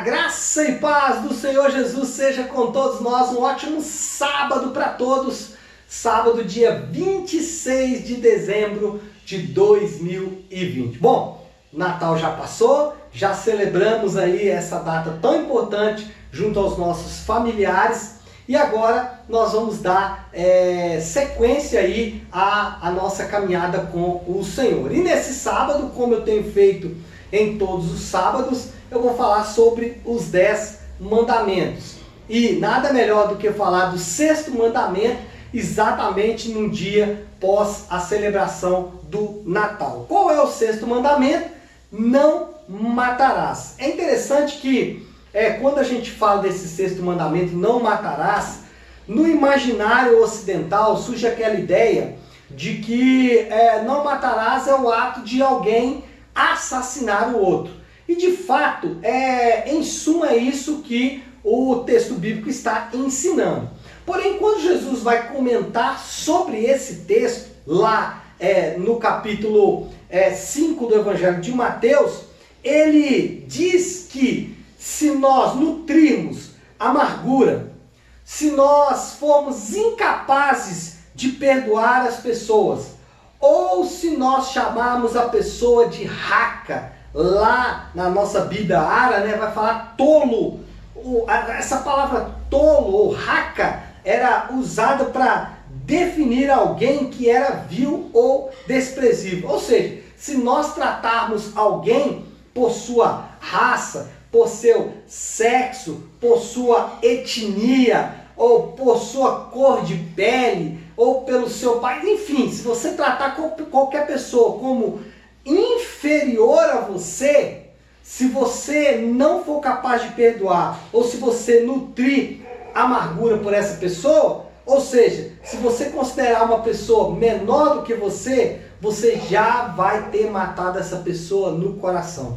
graça e paz do Senhor Jesus seja com todos nós. Um ótimo sábado para todos. Sábado, dia 26 de dezembro de 2020. Bom, Natal já passou, já celebramos aí essa data tão importante junto aos nossos familiares. E agora nós vamos dar é, sequência aí à, à nossa caminhada com o Senhor. E nesse sábado, como eu tenho feito em todos os sábados, eu vou falar sobre os dez mandamentos. E nada melhor do que falar do sexto mandamento exatamente num dia pós a celebração do Natal. Qual é o sexto mandamento? Não matarás. É interessante que é, quando a gente fala desse sexto mandamento, não matarás, no imaginário ocidental surge aquela ideia de que é, não matarás é o ato de alguém assassinar o outro. E de fato, é, em suma, é isso que o texto bíblico está ensinando. Porém, quando Jesus vai comentar sobre esse texto, lá é, no capítulo é, 5 do Evangelho de Mateus, ele diz que se nós nutrirmos amargura, se nós formos incapazes de perdoar as pessoas, ou nós chamarmos a pessoa de raca, lá na nossa Bíblia árabe, né, vai falar tolo. O, a, essa palavra tolo ou raca era usada para definir alguém que era vil ou desprezível. Ou seja, se nós tratarmos alguém por sua raça, por seu sexo, por sua etnia, ou por sua cor de pele, ou pelo seu pai, enfim, se você tratar qualquer pessoa como inferior a você, se você não for capaz de perdoar, ou se você nutrir amargura por essa pessoa, ou seja, se você considerar uma pessoa menor do que você, você já vai ter matado essa pessoa no coração.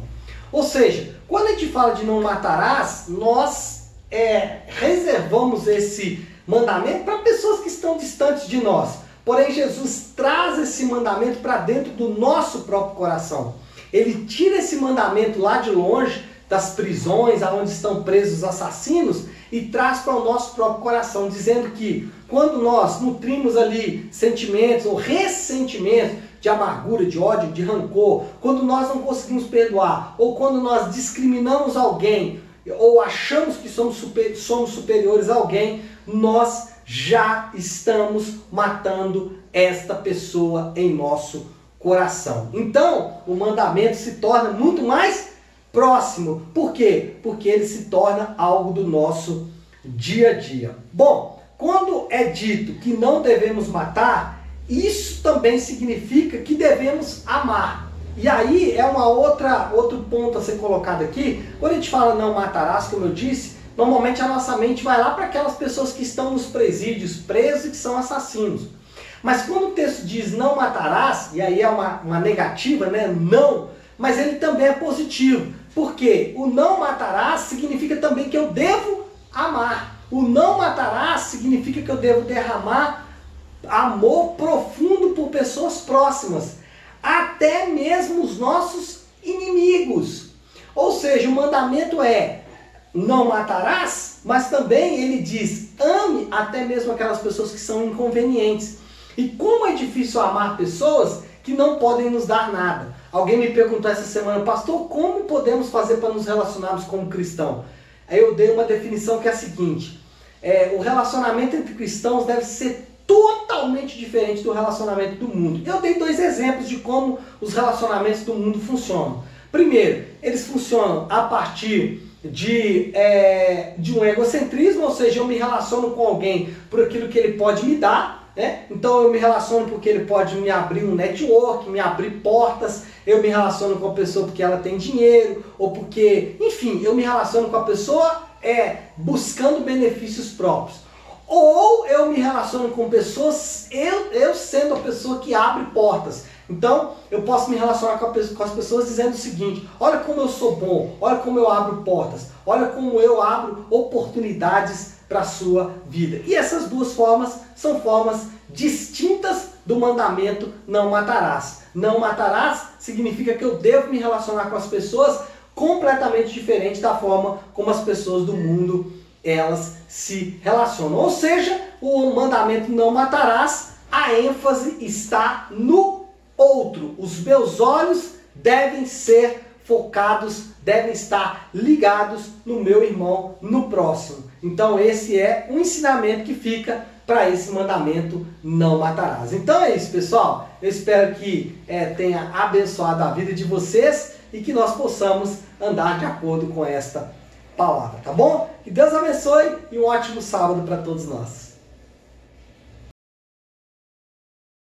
Ou seja, quando a gente fala de não matarás, nós é, reservamos esse mandamento para pessoas que estão distantes de nós. Porém, Jesus traz esse mandamento para dentro do nosso próprio coração. Ele tira esse mandamento lá de longe, das prisões, aonde estão presos os assassinos, e traz para o nosso próprio coração, dizendo que quando nós nutrimos ali sentimentos ou ressentimentos de amargura, de ódio, de rancor, quando nós não conseguimos perdoar, ou quando nós discriminamos alguém, ou achamos que somos, super, somos superiores a alguém, nós já estamos matando esta pessoa em nosso coração. Então, o mandamento se torna muito mais próximo. Por quê? Porque ele se torna algo do nosso dia a dia. Bom, quando é dito que não devemos matar, isso também significa que devemos amar. E aí é uma outra outro ponto a ser colocado aqui. Quando a gente fala não matarás, como eu disse, normalmente a nossa mente vai lá para aquelas pessoas que estão nos presídios, presos e que são assassinos. Mas quando o texto diz não matarás, e aí é uma, uma negativa, né? Não, mas ele também é positivo. Porque o não matarás significa também que eu devo amar. O não matarás significa que eu devo derramar amor profundo por pessoas próximas, até mesmo os nossos inimigos. Ou seja, o mandamento é não matarás, mas também ele diz: ame até mesmo aquelas pessoas que são inconvenientes. E como é difícil amar pessoas que não podem nos dar nada. Alguém me perguntou essa semana, pastor, como podemos fazer para nos relacionarmos como cristão? Aí eu dei uma definição que é a seguinte: é, o relacionamento entre cristãos deve ser totalmente diferente do relacionamento do mundo. Eu dei dois exemplos de como os relacionamentos do mundo funcionam. Primeiro, eles funcionam a partir de, é, de um egocentrismo, ou seja, eu me relaciono com alguém por aquilo que ele pode me dar, né? Então eu me relaciono porque ele pode me abrir um network, me abrir portas, eu me relaciono com a pessoa porque ela tem dinheiro, ou porque, enfim, eu me relaciono com a pessoa é, buscando benefícios próprios. Ou eu me relaciono com pessoas, eu, eu sendo a pessoa que abre portas. Então, eu posso me relacionar com, com, as pessoas dizendo o seguinte: olha como eu sou bom, olha como eu abro portas, olha como eu abro oportunidades para a sua vida. E essas duas formas são formas distintas do mandamento não matarás. Não matarás significa que eu devo me relacionar com as pessoas completamente diferente da forma como as pessoas do mundo elas se relacionam. Ou seja, o mandamento não matarás, a ênfase está no outro. Os meus olhos devem ser focados, devem estar ligados no meu irmão, no próximo. Então esse é um ensinamento que fica para esse mandamento não matarás. Então é isso, pessoal. Eu espero que é, tenha abençoado a vida de vocês e que nós possamos andar de acordo com esta palavra, tá bom? Que Deus abençoe e um ótimo sábado para todos nós.